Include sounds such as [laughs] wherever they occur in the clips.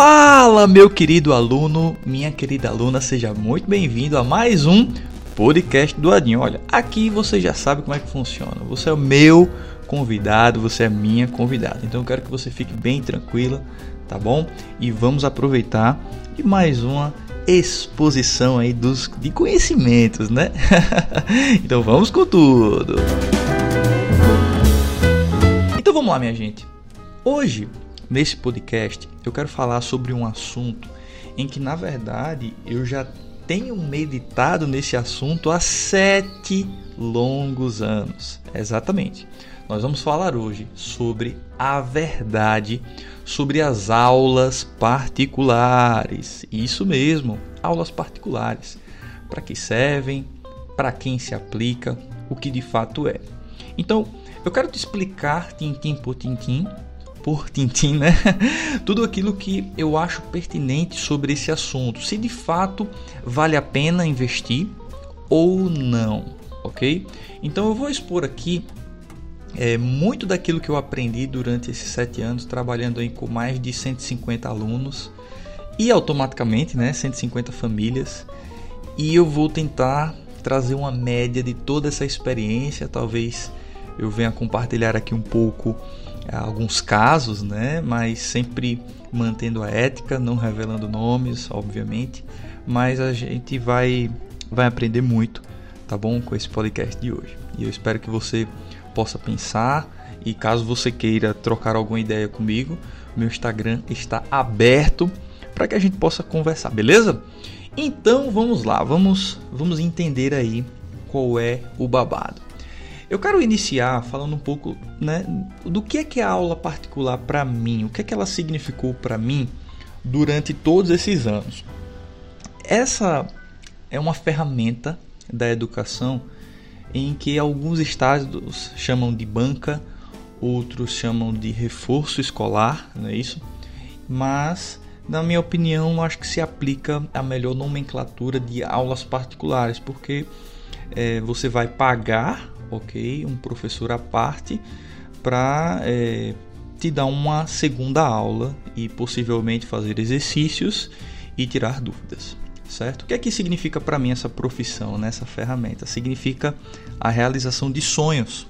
Fala, meu querido aluno, minha querida aluna, seja muito bem-vindo a mais um podcast do Adinho. Olha, aqui você já sabe como é que funciona. Você é o meu convidado, você é minha convidada. Então eu quero que você fique bem tranquila, tá bom? E vamos aproveitar de mais uma exposição aí dos de conhecimentos, né? [laughs] então vamos com tudo. Então vamos lá, minha gente. Hoje Nesse podcast, eu quero falar sobre um assunto em que, na verdade, eu já tenho meditado nesse assunto há sete longos anos. Exatamente. Nós vamos falar hoje sobre a verdade sobre as aulas particulares. Isso mesmo, aulas particulares. Para que servem, para quem se aplica, o que de fato é. Então, eu quero te explicar, tintim por tintim, por Tintim, né? [laughs] Tudo aquilo que eu acho pertinente sobre esse assunto. Se de fato vale a pena investir ou não, ok? Então eu vou expor aqui é, muito daquilo que eu aprendi durante esses sete anos, trabalhando aí com mais de 150 alunos e automaticamente, né, 150 famílias. E eu vou tentar trazer uma média de toda essa experiência, talvez eu venha compartilhar aqui um pouco alguns casos, né? Mas sempre mantendo a ética, não revelando nomes, obviamente. Mas a gente vai, vai aprender muito, tá bom? Com esse podcast de hoje. E eu espero que você possa pensar. E caso você queira trocar alguma ideia comigo, meu Instagram está aberto para que a gente possa conversar, beleza? Então vamos lá, vamos, vamos entender aí qual é o babado. Eu quero iniciar falando um pouco né, do que é que a aula particular para mim, o que é que ela significou para mim durante todos esses anos. Essa é uma ferramenta da educação em que alguns estados chamam de banca, outros chamam de reforço escolar, não é isso? Mas, na minha opinião, acho que se aplica a melhor nomenclatura de aulas particulares, porque é, você vai pagar ok? Um professor à parte para é, te dar uma segunda aula e possivelmente fazer exercícios e tirar dúvidas, certo? O que é que significa para mim essa profissão, nessa ferramenta? Significa a realização de sonhos.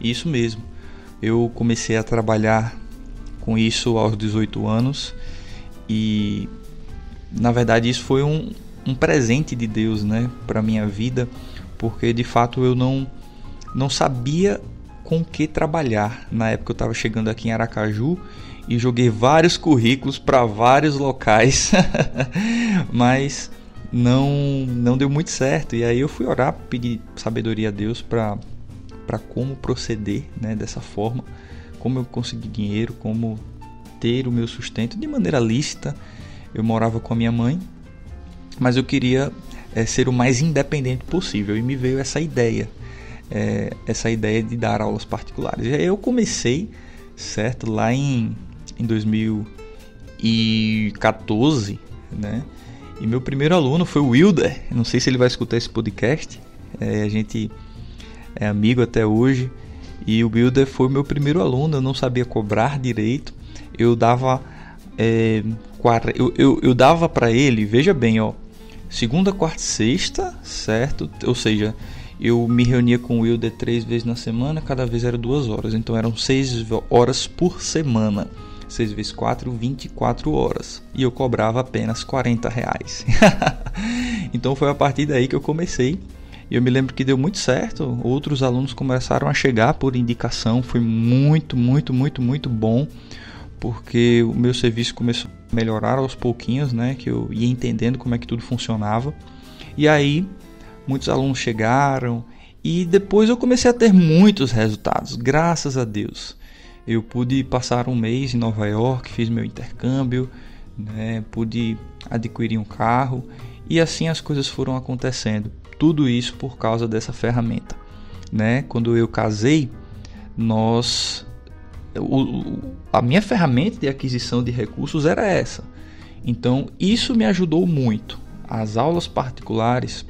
Isso mesmo. Eu comecei a trabalhar com isso aos 18 anos e na verdade isso foi um, um presente de Deus, né, para minha vida, porque de fato eu não não sabia com que trabalhar. Na época eu estava chegando aqui em Aracaju e joguei vários currículos para vários locais, [laughs] mas não não deu muito certo. E aí eu fui orar, pedir sabedoria a Deus para para como proceder, né, dessa forma, como eu conseguir dinheiro, como ter o meu sustento de maneira lícita. Eu morava com a minha mãe, mas eu queria é, ser o mais independente possível e me veio essa ideia é, essa ideia de dar aulas particulares. Eu comecei, certo, lá em, em 2014, né? E meu primeiro aluno foi o Wilder. Não sei se ele vai escutar esse podcast. É, a gente é amigo até hoje. E o Wilder foi meu primeiro aluno. Eu não sabia cobrar direito. Eu dava. É, eu, eu, eu dava para ele, veja bem, ó. Segunda, quarta, sexta, certo? Ou seja, eu me reunia com o Wilder três vezes na semana, cada vez era duas horas, então eram seis horas por semana. 6 vezes 4, 24 horas. E eu cobrava apenas 40 reais. [laughs] então foi a partir daí que eu comecei. E eu me lembro que deu muito certo. Outros alunos começaram a chegar por indicação. Foi muito, muito, muito, muito bom. Porque o meu serviço começou a melhorar aos pouquinhos, né? Que eu ia entendendo como é que tudo funcionava. E aí muitos alunos chegaram e depois eu comecei a ter muitos resultados, graças a Deus. Eu pude passar um mês em Nova York, fiz meu intercâmbio, né, pude adquirir um carro e assim as coisas foram acontecendo. Tudo isso por causa dessa ferramenta. Né? Quando eu casei, nós o, a minha ferramenta de aquisição de recursos era essa. Então isso me ajudou muito. As aulas particulares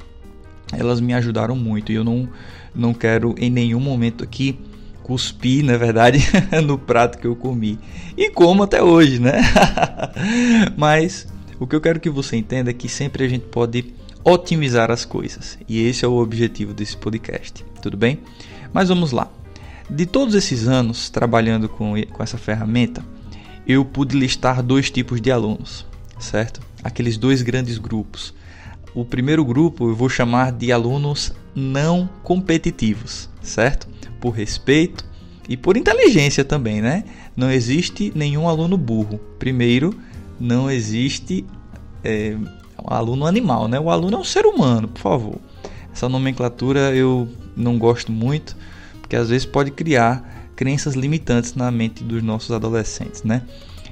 elas me ajudaram muito e eu não, não quero em nenhum momento aqui cuspir, na verdade, [laughs] no prato que eu comi. E como até hoje, né? [laughs] Mas o que eu quero que você entenda é que sempre a gente pode otimizar as coisas. E esse é o objetivo desse podcast, tudo bem? Mas vamos lá. De todos esses anos trabalhando com, com essa ferramenta, eu pude listar dois tipos de alunos, certo? Aqueles dois grandes grupos. O primeiro grupo eu vou chamar de alunos não competitivos, certo? Por respeito e por inteligência também, né? Não existe nenhum aluno burro. Primeiro, não existe é, aluno animal, né? O aluno é um ser humano, por favor. Essa nomenclatura eu não gosto muito, porque às vezes pode criar crenças limitantes na mente dos nossos adolescentes, né?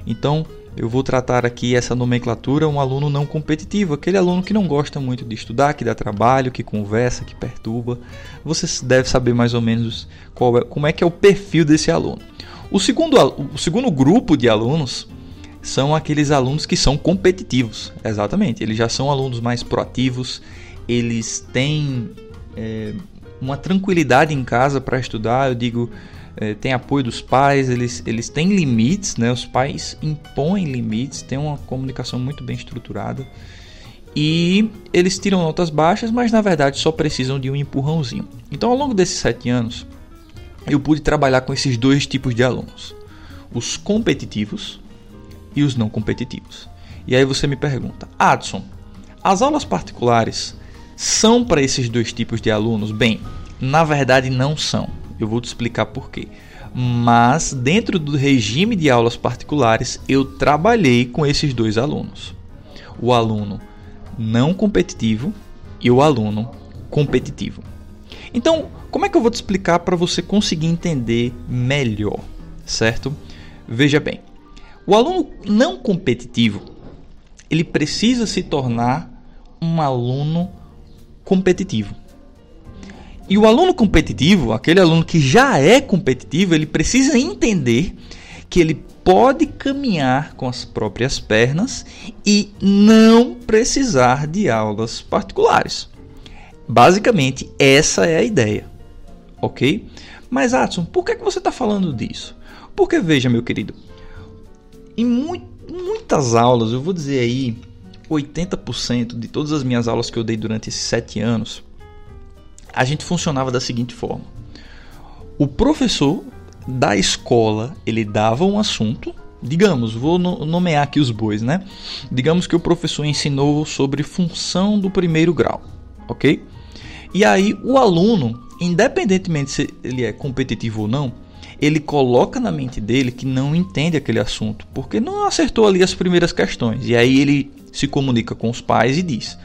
Então, eu vou tratar aqui essa nomenclatura um aluno não competitivo, aquele aluno que não gosta muito de estudar, que dá trabalho, que conversa, que perturba. Você deve saber mais ou menos é, como é que é o perfil desse aluno. O segundo, o segundo grupo de alunos são aqueles alunos que são competitivos. Exatamente, eles já são alunos mais proativos, eles têm é, uma tranquilidade em casa para estudar. Eu digo, é, tem apoio dos pais, eles, eles têm limites, né? os pais impõem limites, têm uma comunicação muito bem estruturada. E eles tiram notas baixas, mas na verdade só precisam de um empurrãozinho. Então, ao longo desses sete anos, eu pude trabalhar com esses dois tipos de alunos: os competitivos, e os não competitivos. E aí você me pergunta, Adson, as aulas particulares são para esses dois tipos de alunos? Bem, na verdade não são. Eu vou te explicar por quê. Mas dentro do regime de aulas particulares, eu trabalhei com esses dois alunos. O aluno não competitivo e o aluno competitivo. Então, como é que eu vou te explicar para você conseguir entender melhor, certo? Veja bem, o aluno não competitivo, ele precisa se tornar um aluno competitivo. E o aluno competitivo, aquele aluno que já é competitivo, ele precisa entender que ele pode caminhar com as próprias pernas e não precisar de aulas particulares. Basicamente, essa é a ideia, ok? Mas, Adson, por que, é que você está falando disso? Porque, veja, meu querido, em mu muitas aulas, eu vou dizer aí 80% de todas as minhas aulas que eu dei durante esses sete anos, a gente funcionava da seguinte forma: o professor da escola ele dava um assunto, digamos, vou nomear aqui os bois, né? Digamos que o professor ensinou sobre função do primeiro grau, ok? E aí o aluno, independentemente se ele é competitivo ou não, ele coloca na mente dele que não entende aquele assunto, porque não acertou ali as primeiras questões. E aí ele se comunica com os pais e diz: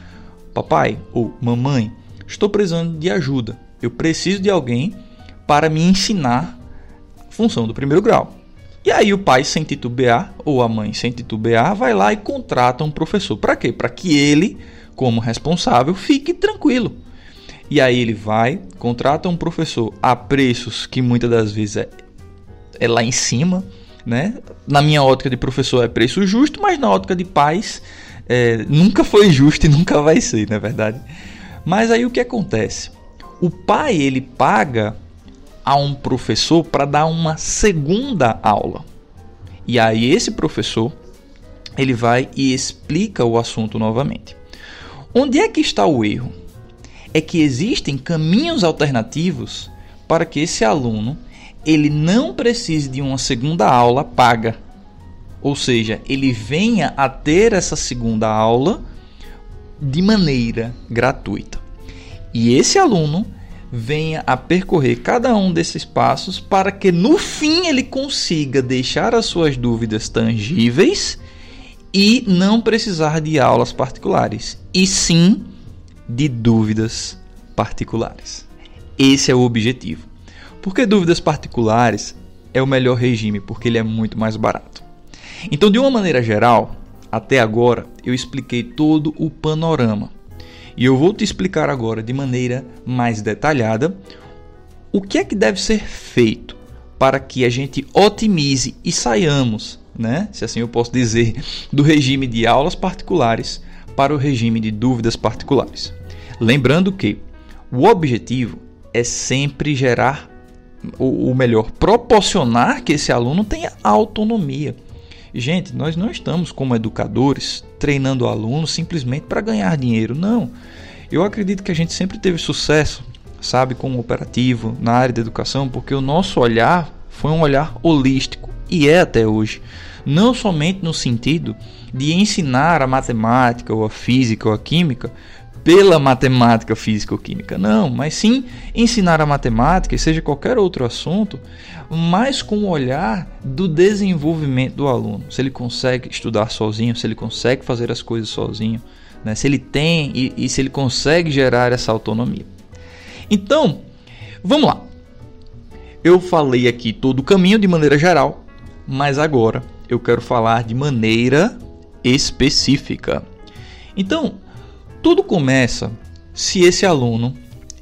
Papai ou mamãe, estou precisando de ajuda. Eu preciso de alguém para me ensinar a função do primeiro grau. E aí o pai, sem titubear, ou a mãe, sem titubear, vai lá e contrata um professor. Para quê? Para que ele, como responsável, fique tranquilo. E aí ele vai, contrata um professor a preços que muitas das vezes é é lá em cima, né? Na minha ótica de professor é preço justo, mas na ótica de pais é, nunca foi justo e nunca vai ser, na é verdade. Mas aí o que acontece? O pai ele paga a um professor para dar uma segunda aula. E aí esse professor ele vai e explica o assunto novamente. Onde é que está o erro? É que existem caminhos alternativos para que esse aluno ele não precise de uma segunda aula paga. Ou seja, ele venha a ter essa segunda aula de maneira gratuita. E esse aluno venha a percorrer cada um desses passos para que no fim ele consiga deixar as suas dúvidas tangíveis e não precisar de aulas particulares, e sim de dúvidas particulares. Esse é o objetivo. Por que dúvidas particulares é o melhor regime? Porque ele é muito mais barato. Então, de uma maneira geral, até agora eu expliquei todo o panorama. E eu vou te explicar agora de maneira mais detalhada o que é que deve ser feito para que a gente otimize e saiamos, né, se assim eu posso dizer, do regime de aulas particulares para o regime de dúvidas particulares. Lembrando que o objetivo é sempre gerar ou melhor, proporcionar que esse aluno tenha autonomia, Gente, nós não estamos como educadores treinando alunos simplesmente para ganhar dinheiro, não. Eu acredito que a gente sempre teve sucesso, sabe, como operativo na área da educação, porque o nosso olhar foi um olhar holístico e é até hoje. Não somente no sentido de ensinar a matemática ou a física ou a química pela matemática física ou química, não, mas sim ensinar a matemática, e seja qualquer outro assunto, mas com o olhar do desenvolvimento do aluno. Se ele consegue estudar sozinho, se ele consegue fazer as coisas sozinho, né? se ele tem e, e se ele consegue gerar essa autonomia. Então, vamos lá. Eu falei aqui todo o caminho de maneira geral, mas agora eu quero falar de maneira específica. Então, tudo começa se esse aluno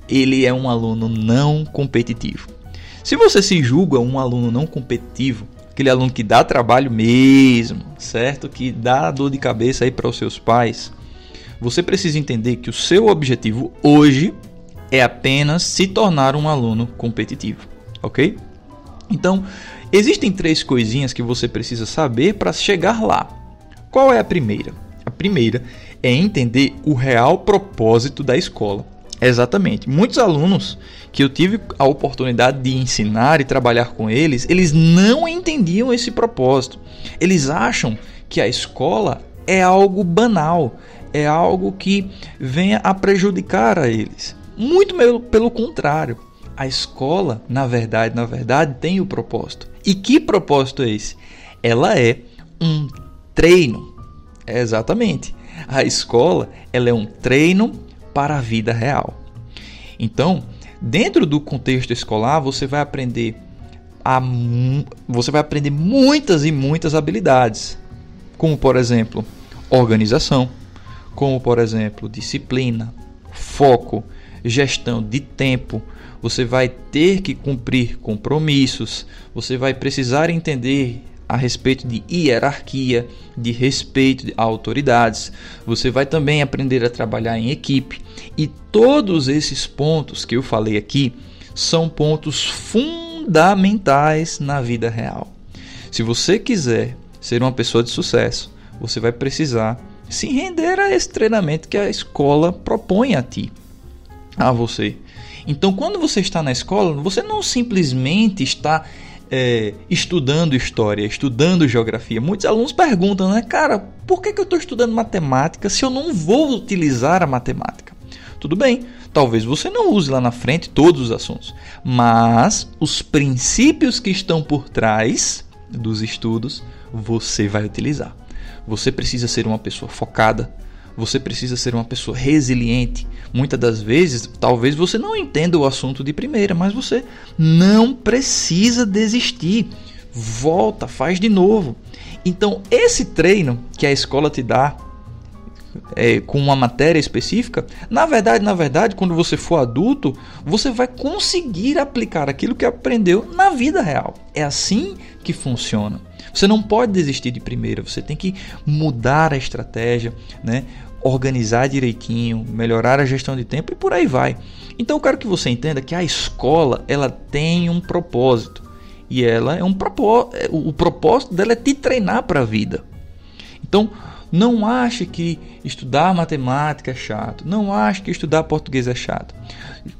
ele é um aluno não competitivo. Se você se julga um aluno não competitivo, aquele aluno que dá trabalho mesmo, certo? Que dá dor de cabeça aí para os seus pais, você precisa entender que o seu objetivo hoje é apenas se tornar um aluno competitivo, ok? Então, existem três coisinhas que você precisa saber para chegar lá. Qual é a primeira? A primeira é entender o real propósito da escola. Exatamente. Muitos alunos que eu tive a oportunidade de ensinar e trabalhar com eles, eles não entendiam esse propósito. Eles acham que a escola é algo banal, é algo que venha a prejudicar a eles. Muito pelo contrário. A escola, na verdade, na verdade, tem o propósito. E que propósito é esse? Ela é um treino. É exatamente. A escola, ela é um treino para a vida real. Então, dentro do contexto escolar, você vai aprender a, você vai aprender muitas e muitas habilidades, como por exemplo, organização, como por exemplo, disciplina, foco, gestão de tempo. Você vai ter que cumprir compromissos, você vai precisar entender a respeito de hierarquia, de respeito a autoridades. Você vai também aprender a trabalhar em equipe. E todos esses pontos que eu falei aqui são pontos fundamentais na vida real. Se você quiser ser uma pessoa de sucesso, você vai precisar se render a esse treinamento que a escola propõe a ti, a você. Então, quando você está na escola, você não simplesmente está é, estudando história, estudando geografia, muitos alunos perguntam, né, cara, por que, que eu estou estudando matemática se eu não vou utilizar a matemática? Tudo bem, talvez você não use lá na frente todos os assuntos, mas os princípios que estão por trás dos estudos você vai utilizar. Você precisa ser uma pessoa focada, você precisa ser uma pessoa resiliente. Muitas das vezes, talvez você não entenda o assunto de primeira, mas você não precisa desistir. Volta, faz de novo. Então, esse treino que a escola te dá é, com uma matéria específica, na verdade, na verdade, quando você for adulto, você vai conseguir aplicar aquilo que aprendeu na vida real. É assim que funciona. Você não pode desistir de primeira, você tem que mudar a estratégia, né? organizar direitinho, melhorar a gestão de tempo e por aí vai. Então eu quero que você entenda que a escola ela tem um propósito e ela é um propósito, é, o propósito dela é te treinar para a vida. Então não ache que estudar matemática é chato, não ache que estudar português é chato.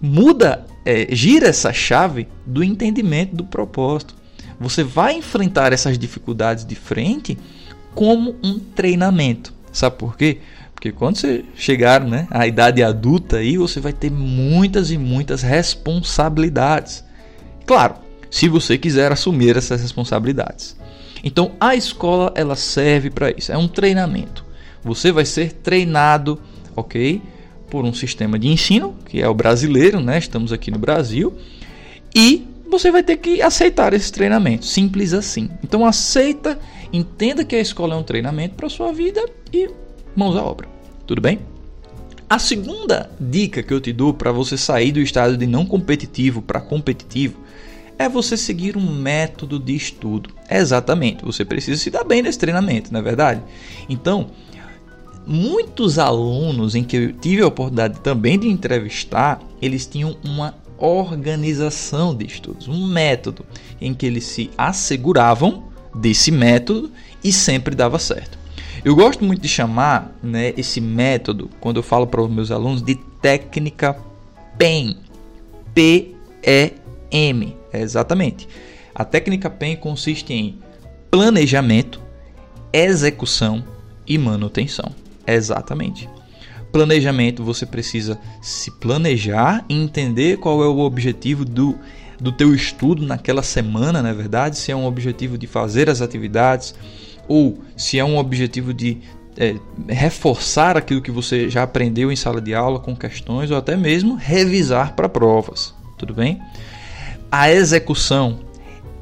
Muda, é, gira essa chave do entendimento do propósito. Você vai enfrentar essas dificuldades de frente como um treinamento. Sabe por quê? Porque quando você chegar né, à idade adulta aí, você vai ter muitas e muitas responsabilidades. Claro, se você quiser assumir essas responsabilidades. Então a escola ela serve para isso, é um treinamento. Você vai ser treinado, ok? Por um sistema de ensino, que é o brasileiro, né? Estamos aqui no Brasil. E você vai ter que aceitar esse treinamento. Simples assim. Então aceita, entenda que a escola é um treinamento para sua vida e mãos à obra. Tudo bem? A segunda dica que eu te dou para você sair do estado de não competitivo para competitivo é você seguir um método de estudo. Exatamente, você precisa se dar bem nesse treinamento, não é verdade? Então, muitos alunos em que eu tive a oportunidade também de entrevistar, eles tinham uma organização de estudos, um método em que eles se asseguravam desse método e sempre dava certo. Eu gosto muito de chamar né, esse método, quando eu falo para os meus alunos, de técnica PEM. P-E-M. É exatamente. A técnica PEM consiste em planejamento, execução e manutenção. Exatamente. Planejamento, você precisa se planejar e entender qual é o objetivo do, do teu estudo naquela semana, na é verdade, se é um objetivo de fazer as atividades ou se é um objetivo de é, reforçar aquilo que você já aprendeu em sala de aula com questões ou até mesmo revisar para provas, tudo bem? A execução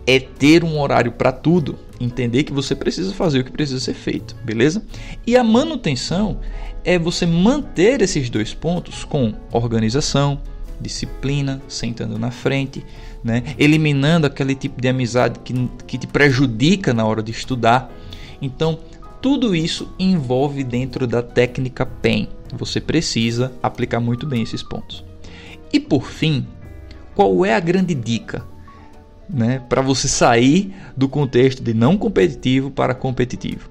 é ter um horário para tudo, entender que você precisa fazer o que precisa ser feito, beleza? E a manutenção é você manter esses dois pontos com organização, disciplina, sentando na frente, né? eliminando aquele tipo de amizade que, que te prejudica na hora de estudar. Então, tudo isso envolve dentro da técnica PEN. Você precisa aplicar muito bem esses pontos. E por fim, qual é a grande dica? Né, para você sair do contexto de não competitivo para competitivo.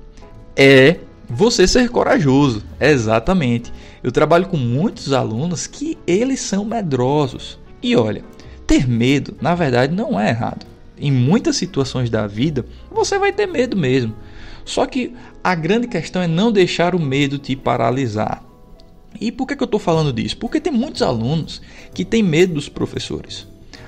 É você ser corajoso, exatamente. Eu trabalho com muitos alunos que eles são medrosos. E olha, ter medo, na verdade, não é errado. Em muitas situações da vida, você vai ter medo mesmo. Só que a grande questão é não deixar o medo te paralisar. E por que, que eu estou falando disso? Porque tem muitos alunos que têm medo dos professores.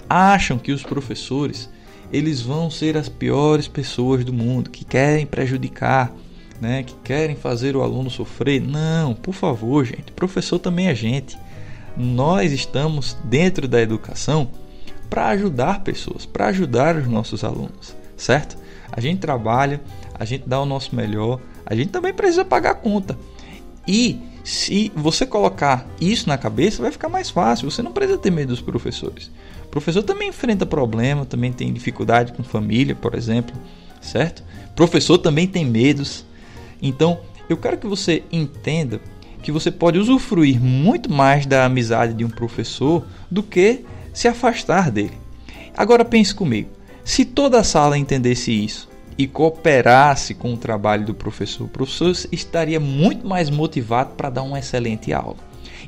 Acham que os professores eles vão ser as piores pessoas do mundo, que querem prejudicar, né, que querem fazer o aluno sofrer. Não, por favor, gente. Professor também é gente. Nós estamos dentro da educação para ajudar pessoas, para ajudar os nossos alunos, certo? A gente trabalha, a gente dá o nosso melhor, a gente também precisa pagar a conta. E se você colocar isso na cabeça, vai ficar mais fácil. Você não precisa ter medo dos professores. O professor também enfrenta problema, também tem dificuldade com família, por exemplo, certo? O professor também tem medos, então, eu quero que você entenda que você pode usufruir muito mais da amizade de um professor do que se afastar dele. Agora pense comigo: se toda a sala entendesse isso e cooperasse com o trabalho do professor, o professor estaria muito mais motivado para dar uma excelente aula.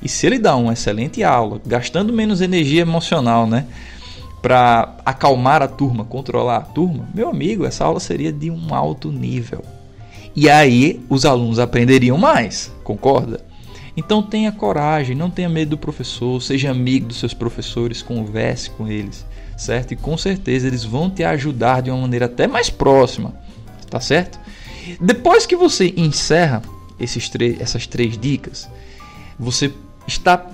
E se ele dá uma excelente aula, gastando menos energia emocional, né? Para acalmar a turma, controlar a turma, meu amigo, essa aula seria de um alto nível. E aí os alunos aprenderiam mais, concorda? Então tenha coragem, não tenha medo do professor, seja amigo dos seus professores, converse com eles, certo? E com certeza eles vão te ajudar de uma maneira até mais próxima, tá certo? Depois que você encerra esses essas três dicas, você está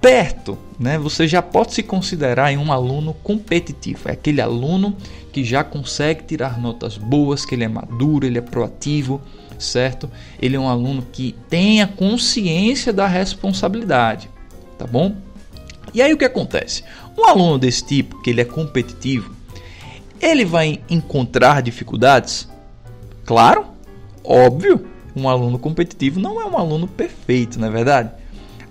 perto, né? Você já pode se considerar um aluno competitivo. É aquele aluno que já consegue tirar notas boas, que ele é maduro, ele é proativo, certo? Ele é um aluno que tem a consciência da responsabilidade, tá bom? E aí o que acontece? Um aluno desse tipo, que ele é competitivo, ele vai encontrar dificuldades? Claro, óbvio. Um aluno competitivo não é um aluno perfeito, não é verdade?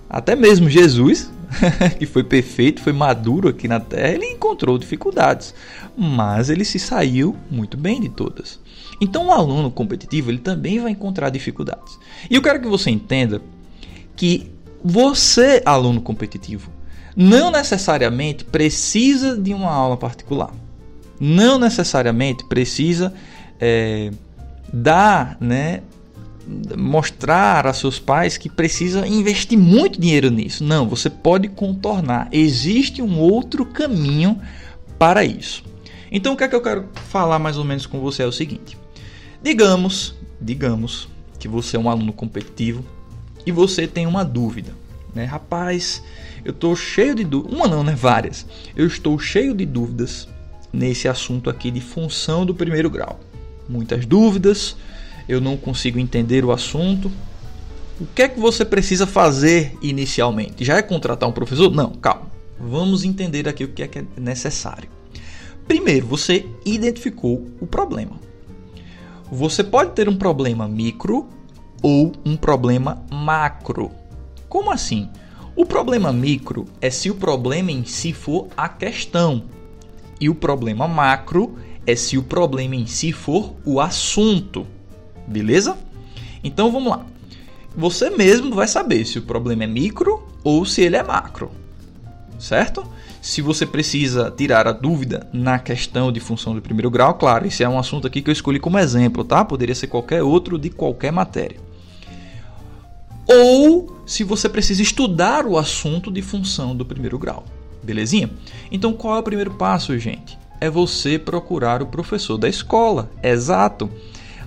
Até mesmo Jesus, [laughs] que foi perfeito, foi maduro aqui na Terra, ele encontrou dificuldades, mas ele se saiu muito bem de todas. Então, o aluno competitivo ele também vai encontrar dificuldades. E eu quero que você entenda que você, aluno competitivo, não necessariamente precisa de uma aula particular. Não necessariamente precisa é, dar né, mostrar a seus pais que precisa investir muito dinheiro nisso. Não, você pode contornar. Existe um outro caminho para isso. Então o que é que eu quero falar mais ou menos com você é o seguinte: digamos, digamos que você é um aluno competitivo e você tem uma dúvida, né? Rapaz, eu estou cheio de dúvidas, uma não, né? Várias. Eu estou cheio de dúvidas nesse assunto aqui de função do primeiro grau. Muitas dúvidas, eu não consigo entender o assunto. O que é que você precisa fazer inicialmente? Já é contratar um professor? Não, calma. Vamos entender aqui o que é, que é necessário. Primeiro, você identificou o problema. Você pode ter um problema micro ou um problema macro. Como assim? O problema micro é se o problema em si for a questão, e o problema macro é se o problema em si for o assunto. Beleza? Então vamos lá. Você mesmo vai saber se o problema é micro ou se ele é macro. Certo? Se você precisa tirar a dúvida na questão de função do primeiro grau, claro, esse é um assunto aqui que eu escolhi como exemplo, tá? Poderia ser qualquer outro de qualquer matéria. Ou se você precisa estudar o assunto de função do primeiro grau. Belezinha? Então qual é o primeiro passo, gente? É você procurar o professor da escola. Exato.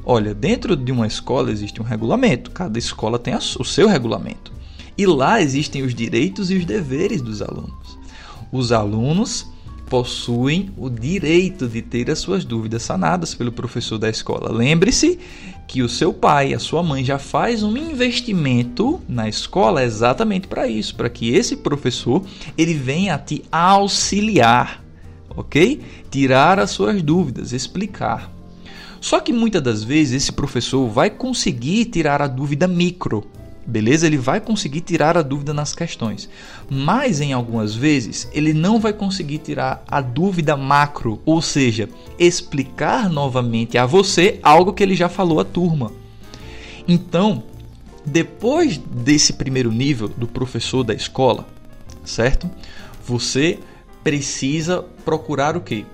Olha, dentro de uma escola existe um regulamento, cada escola tem o seu regulamento. E lá existem os direitos e os deveres dos alunos. Os alunos possuem o direito de ter as suas dúvidas sanadas pelo professor da escola. Lembre-se que o seu pai, a sua mãe já faz um investimento na escola exatamente para isso, para que esse professor ele venha te auxiliar, OK? Tirar as suas dúvidas, explicar. Só que muitas das vezes esse professor vai conseguir tirar a dúvida micro, beleza? Ele vai conseguir tirar a dúvida nas questões, mas em algumas vezes ele não vai conseguir tirar a dúvida macro, ou seja, explicar novamente a você algo que ele já falou à turma. Então, depois desse primeiro nível do professor da escola, certo? Você precisa procurar o que?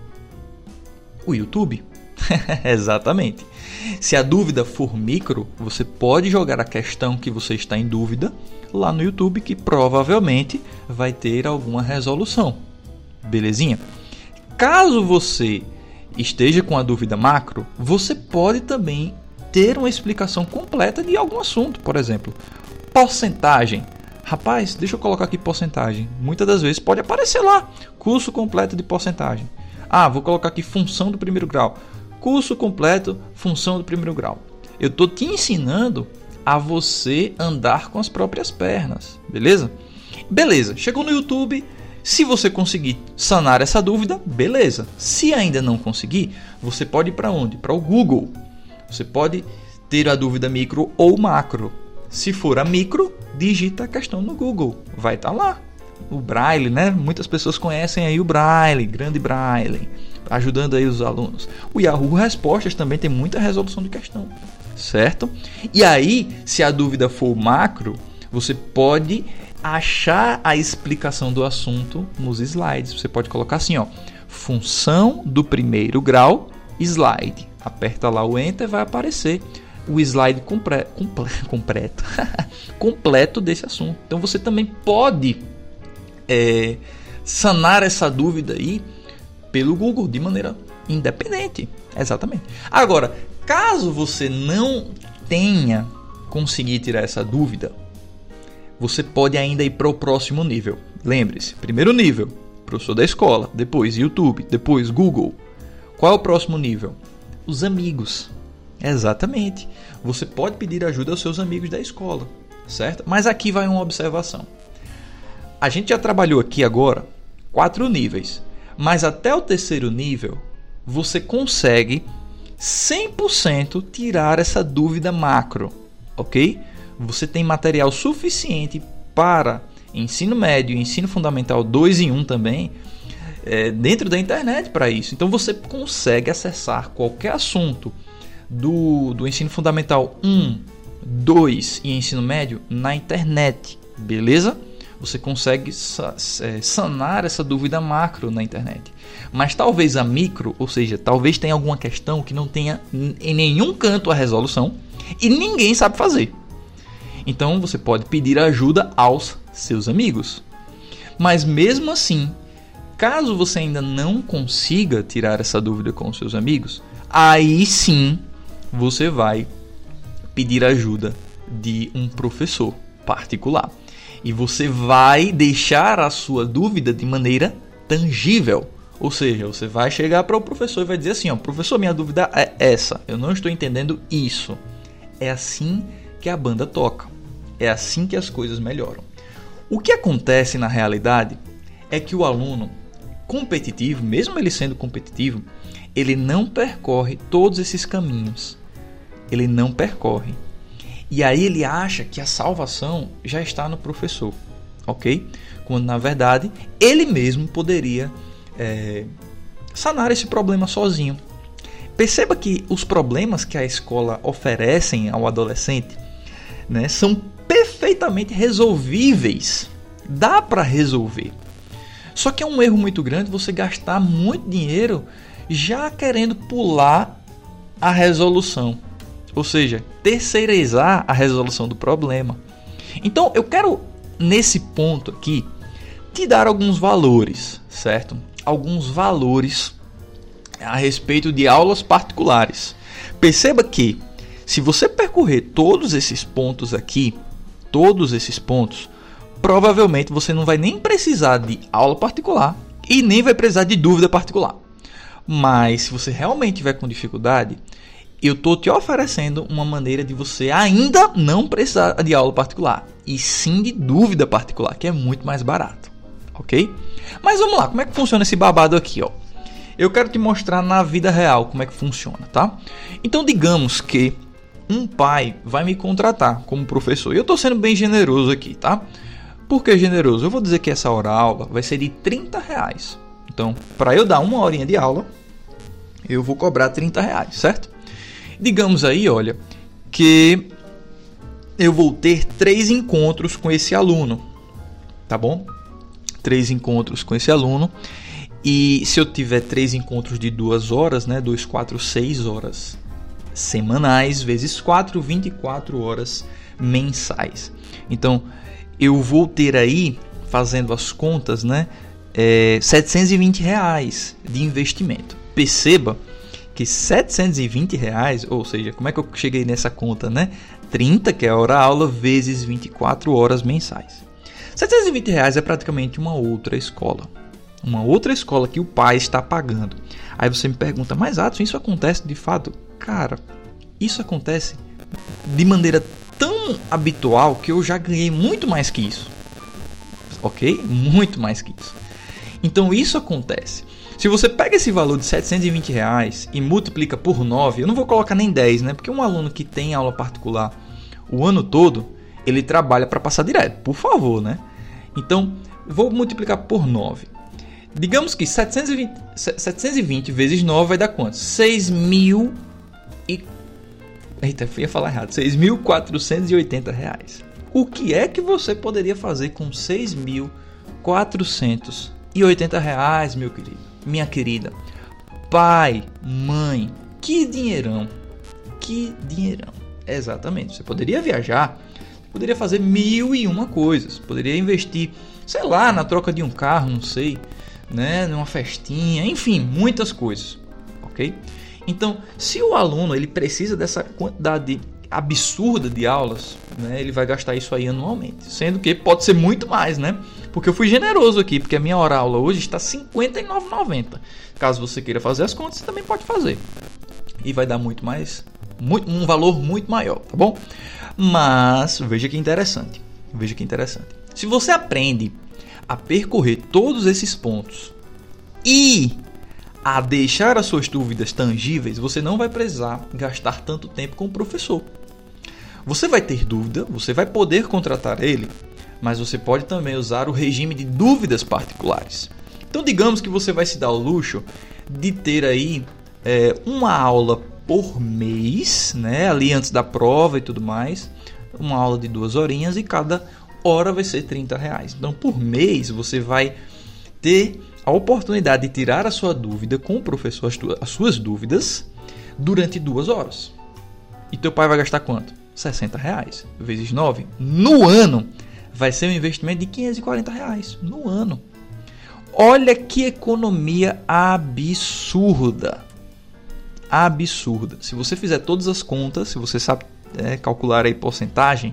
O YouTube. [laughs] Exatamente. Se a dúvida for micro, você pode jogar a questão que você está em dúvida lá no YouTube, que provavelmente vai ter alguma resolução. Belezinha? Caso você esteja com a dúvida macro, você pode também ter uma explicação completa de algum assunto, por exemplo, porcentagem. Rapaz, deixa eu colocar aqui porcentagem. Muitas das vezes pode aparecer lá, curso completo de porcentagem. Ah, vou colocar aqui função do primeiro grau curso completo, função do primeiro grau. Eu estou te ensinando a você andar com as próprias pernas, beleza? Beleza, chegou no YouTube. Se você conseguir sanar essa dúvida, beleza. Se ainda não conseguir, você pode ir para onde? Para o Google. Você pode ter a dúvida micro ou macro. Se for a micro, digita a questão no Google, vai estar tá lá. O Braille, né? Muitas pessoas conhecem aí o Braille, grande Braille ajudando aí os alunos. O Yahoo Respostas também tem muita resolução de questão, certo? E aí, se a dúvida for macro, você pode achar a explicação do assunto nos slides. Você pode colocar assim, ó, função do primeiro grau, slide. Aperta lá o enter, vai aparecer o slide compre comple [laughs] completo, [laughs] completo desse assunto. Então você também pode é, sanar essa dúvida aí pelo Google de maneira independente. Exatamente. Agora, caso você não tenha conseguido tirar essa dúvida, você pode ainda ir para o próximo nível. Lembre-se, primeiro nível, professor da escola, depois YouTube, depois Google. Qual é o próximo nível? Os amigos. Exatamente. Você pode pedir ajuda aos seus amigos da escola, certo? Mas aqui vai uma observação. A gente já trabalhou aqui agora quatro níveis. Mas até o terceiro nível, você consegue 100% tirar essa dúvida macro, ok? Você tem material suficiente para ensino médio e ensino fundamental 2 em 1 um também, é, dentro da internet para isso. Então você consegue acessar qualquer assunto do, do ensino fundamental 1, 2 e ensino médio na internet, beleza? Você consegue é, sanar essa dúvida macro na internet. Mas talvez a micro, ou seja, talvez tenha alguma questão que não tenha em nenhum canto a resolução e ninguém sabe fazer. Então você pode pedir ajuda aos seus amigos. Mas mesmo assim, caso você ainda não consiga tirar essa dúvida com os seus amigos, aí sim você vai pedir ajuda de um professor particular e você vai deixar a sua dúvida de maneira tangível. Ou seja, você vai chegar para o professor e vai dizer assim: ó, professor, minha dúvida é essa, eu não estou entendendo isso. É assim que a banda toca, é assim que as coisas melhoram. O que acontece na realidade é que o aluno competitivo, mesmo ele sendo competitivo, ele não percorre todos esses caminhos. Ele não percorre. E aí ele acha que a salvação já está no professor, ok? Quando na verdade ele mesmo poderia é, sanar esse problema sozinho. perceba que os problemas que a escola oferecem ao adolescente né, são perfeitamente resolvíveis. Dá para resolver. Só que é um erro muito grande você gastar muito dinheiro já querendo pular a resolução. Ou seja, terceirizar a resolução do problema. Então eu quero, nesse ponto aqui, te dar alguns valores, certo? Alguns valores a respeito de aulas particulares. Perceba que se você percorrer todos esses pontos aqui, todos esses pontos, provavelmente você não vai nem precisar de aula particular e nem vai precisar de dúvida particular. Mas se você realmente tiver com dificuldade, eu estou te oferecendo uma maneira de você ainda não precisar de aula particular, e sim de dúvida particular, que é muito mais barato, ok? Mas vamos lá, como é que funciona esse babado aqui, ó? Eu quero te mostrar na vida real como é que funciona, tá? Então digamos que um pai vai me contratar como professor. E eu estou sendo bem generoso aqui, tá? Por que generoso? Eu vou dizer que essa hora aula vai ser de 30 reais. Então, para eu dar uma horinha de aula, eu vou cobrar 30 reais, certo? Digamos aí, olha, que eu vou ter três encontros com esse aluno, tá bom? Três encontros com esse aluno. E se eu tiver três encontros de duas horas, né? Dois, quatro, seis horas semanais, vezes 4, 24 horas mensais. Então, eu vou ter aí, fazendo as contas, né, é, 720 reais de investimento. Perceba que 720 reais, ou seja, como é que eu cheguei nessa conta, né? 30, que é a hora aula, vezes 24 horas mensais. 720 reais é praticamente uma outra escola. Uma outra escola que o pai está pagando. Aí você me pergunta, mas Adson, isso acontece de fato? Cara, isso acontece de maneira tão habitual que eu já ganhei muito mais que isso. Ok? Muito mais que isso. Então isso acontece. Se você pega esse valor de 720 reais e multiplica por 9, eu não vou colocar nem 10, né? Porque um aluno que tem aula particular o ano todo, ele trabalha para passar direto, por favor, né? Então, vou multiplicar por 9. Digamos que 720, 720 vezes 9 vai dar quanto? 6 mil e... Eita, ia falar errado. 6.480 reais. O que é que você poderia fazer com 6.480 reais, meu querido? Minha querida. Pai, mãe, que dinheirão. Que dinheirão. Exatamente. Você poderia viajar, poderia fazer mil e uma coisas. Poderia investir, sei lá, na troca de um carro, não sei né, numa festinha, enfim, muitas coisas, ok? Então, se o aluno ele precisa dessa quantidade absurda de aulas, né, ele vai gastar isso aí anualmente, sendo que pode ser muito mais, né? Porque eu fui generoso aqui, porque a minha hora aula hoje está R$ 59,90. Caso você queira fazer as contas, você também pode fazer. E vai dar muito mais, muito, um valor muito maior, tá bom? Mas veja que interessante. Veja que interessante. Se você aprende a percorrer todos esses pontos e a deixar as suas dúvidas tangíveis, você não vai precisar gastar tanto tempo com o professor. Você vai ter dúvida, você vai poder contratar ele, mas você pode também usar o regime de dúvidas particulares. Então, digamos que você vai se dar o luxo de ter aí é, uma aula por mês, né, ali antes da prova e tudo mais, uma aula de duas horinhas e cada hora vai ser 30 reais. Então, por mês, você vai ter a oportunidade de tirar a sua dúvida com o professor, as suas dúvidas, durante duas horas. E teu pai vai gastar quanto? 60 reais vezes 9 no ano vai ser um investimento de 540 reais no ano. Olha que economia absurda. Absurda. Se você fizer todas as contas, se você sabe é, calcular aí porcentagem,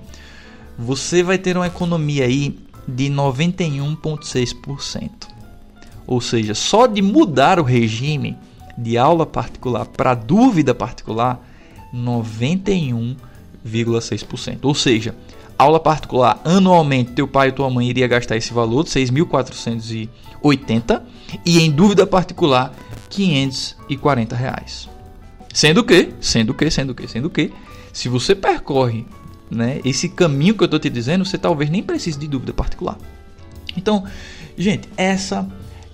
você vai ter uma economia aí de 91,6%. Ou seja, só de mudar o regime de aula particular para dúvida particular, 91,6%. Ou seja, aula particular anualmente teu pai e tua mãe iria gastar esse valor de 6.480 e em dúvida particular 540 reais. Sendo que, sendo que, sendo que, sendo que, se você percorre né? Esse caminho que eu estou te dizendo, você talvez nem precise de dúvida particular. Então, gente, essa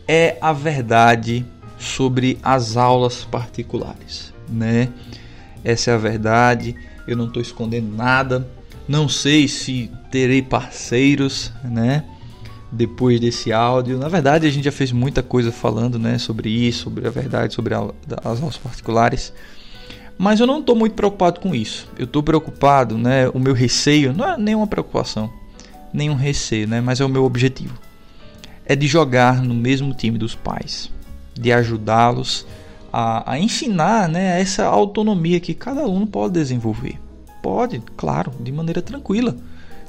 é a verdade sobre as aulas particulares. né? Essa é a verdade. Eu não estou escondendo nada. Não sei se terei parceiros, né? Depois desse áudio. Na verdade, a gente já fez muita coisa falando, né? Sobre isso, sobre a verdade, sobre a, as aulas particulares. Mas eu não estou muito preocupado com isso. Eu estou preocupado, né? O meu receio não é nenhuma preocupação, nenhum receio, né? Mas é o meu objetivo. É de jogar no mesmo time dos pais, de ajudá-los a, a ensinar né, essa autonomia que cada aluno pode desenvolver. Pode, claro, de maneira tranquila.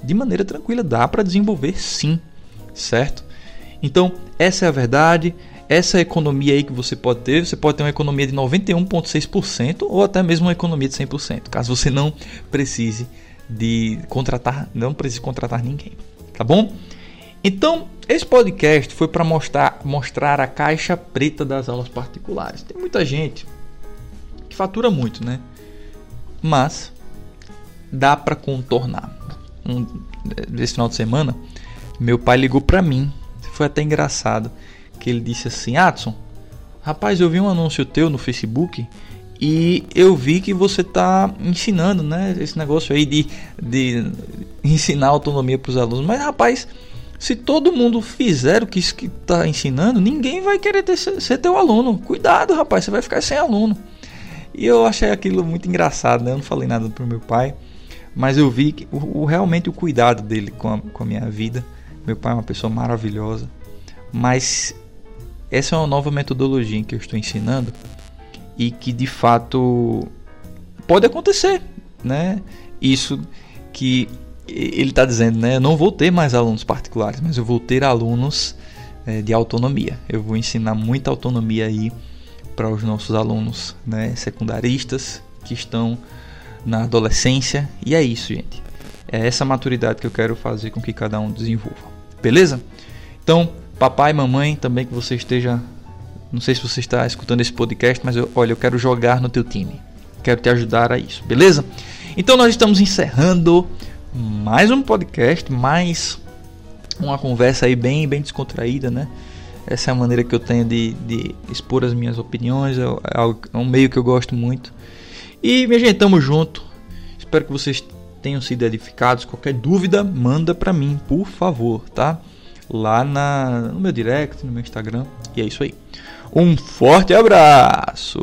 De maneira tranquila, dá para desenvolver sim, certo? Então, essa é a verdade. Essa economia aí que você pode ter, você pode ter uma economia de 91,6% ou até mesmo uma economia de 100%, caso você não precise de contratar, não precise contratar ninguém, tá bom? Então, esse podcast foi para mostrar, mostrar a caixa preta das aulas particulares. Tem muita gente que fatura muito, né? Mas dá para contornar. Um, final de semana, meu pai ligou para mim. Foi até engraçado que ele disse assim: "Adson, rapaz, eu vi um anúncio teu no Facebook e eu vi que você está ensinando, né, esse negócio aí de, de ensinar autonomia para os alunos. Mas rapaz, se todo mundo fizer o que está ensinando, ninguém vai querer ter, ser teu aluno. Cuidado, rapaz, você vai ficar sem aluno. E eu achei aquilo muito engraçado, né? Eu não falei nada pro meu pai, mas eu vi que, o, o, realmente o cuidado dele com a, com a minha vida. Meu pai é uma pessoa maravilhosa, mas essa é uma nova metodologia que eu estou ensinando e que de fato pode acontecer, né? Isso que ele está dizendo, né? Eu não vou ter mais alunos particulares, mas eu vou ter alunos é, de autonomia. Eu vou ensinar muita autonomia aí para os nossos alunos, né? Secundaristas que estão na adolescência. E é isso, gente. É essa maturidade que eu quero fazer com que cada um desenvolva. Beleza? Então, papai, mamãe, também que você esteja. Não sei se você está escutando esse podcast, mas eu, olha, eu quero jogar no teu time. Quero te ajudar a isso, beleza? Então nós estamos encerrando mais um podcast, mais uma conversa aí bem, bem descontraída, né? Essa é a maneira que eu tenho de, de expor as minhas opiniões, é, é, é um meio que eu gosto muito. E, minha gente, tamo junto. Espero que vocês tenham sido edificados. Qualquer dúvida, manda pra mim, por favor, tá? Lá na, no meu direct, no meu Instagram. E é isso aí. Um forte abraço!